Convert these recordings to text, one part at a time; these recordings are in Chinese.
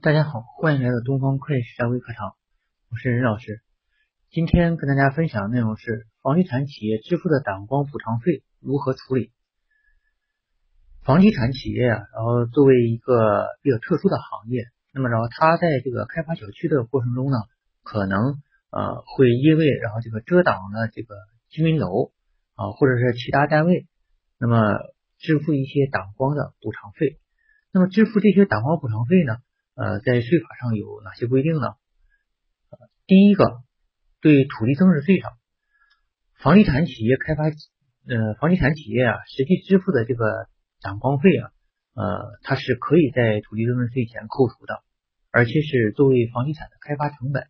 大家好，欢迎来到东方会计实战微课堂，我是任老师。今天跟大家分享的内容是房地产企业支付的挡光补偿费如何处理。房地产企业啊，然后作为一个比较特殊的行业，那么然后它在这个开发小区的过程中呢，可能呃会因为然后这个遮挡了这个居民楼啊，或者是其他单位，那么支付一些挡光的补偿费。那么支付这些挡光补偿费呢？呃，在税法上有哪些规定呢？第一个，对土地增值税上，房地产企业开发，呃，房地产企业啊，实际支付的这个挡光费啊，呃，它是可以在土地增值税前扣除的，而且是作为房地产的开发成本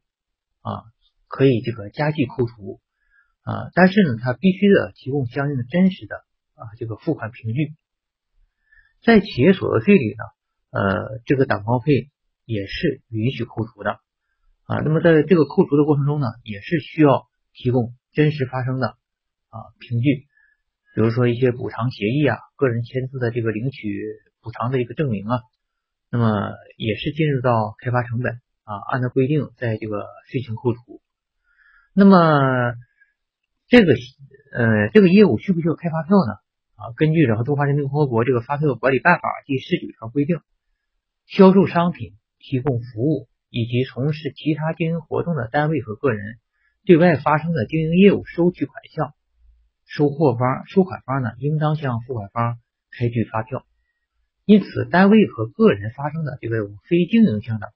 啊，可以这个加计扣除啊，但是呢，它必须的提供相应的真实的啊这个付款凭据，在企业所得税里呢，呃，这个挡光费。也是允许扣除的啊，那么在这个扣除的过程中呢，也是需要提供真实发生的啊凭据，比如说一些补偿协议啊，个人签字的这个领取补偿的一个证明啊，那么也是进入到开发成本啊，按照规定在这个税前扣除。那么这个呃这个业务需不需要开发票呢？啊，根据《然后中华人民共和国这个发票管理办法》第十九条规定，销售商品。提供服务以及从事其他经营活动的单位和个人，对外发生的经营业务收取款项，收货方、收款方呢，应当向付款方开具发票。因此，单位和个人发生的这个非经营性的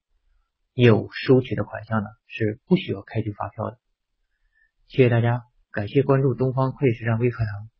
业务收取的款项呢，是不需要开具发票的。谢谢大家，感谢关注东方会计实战微课堂。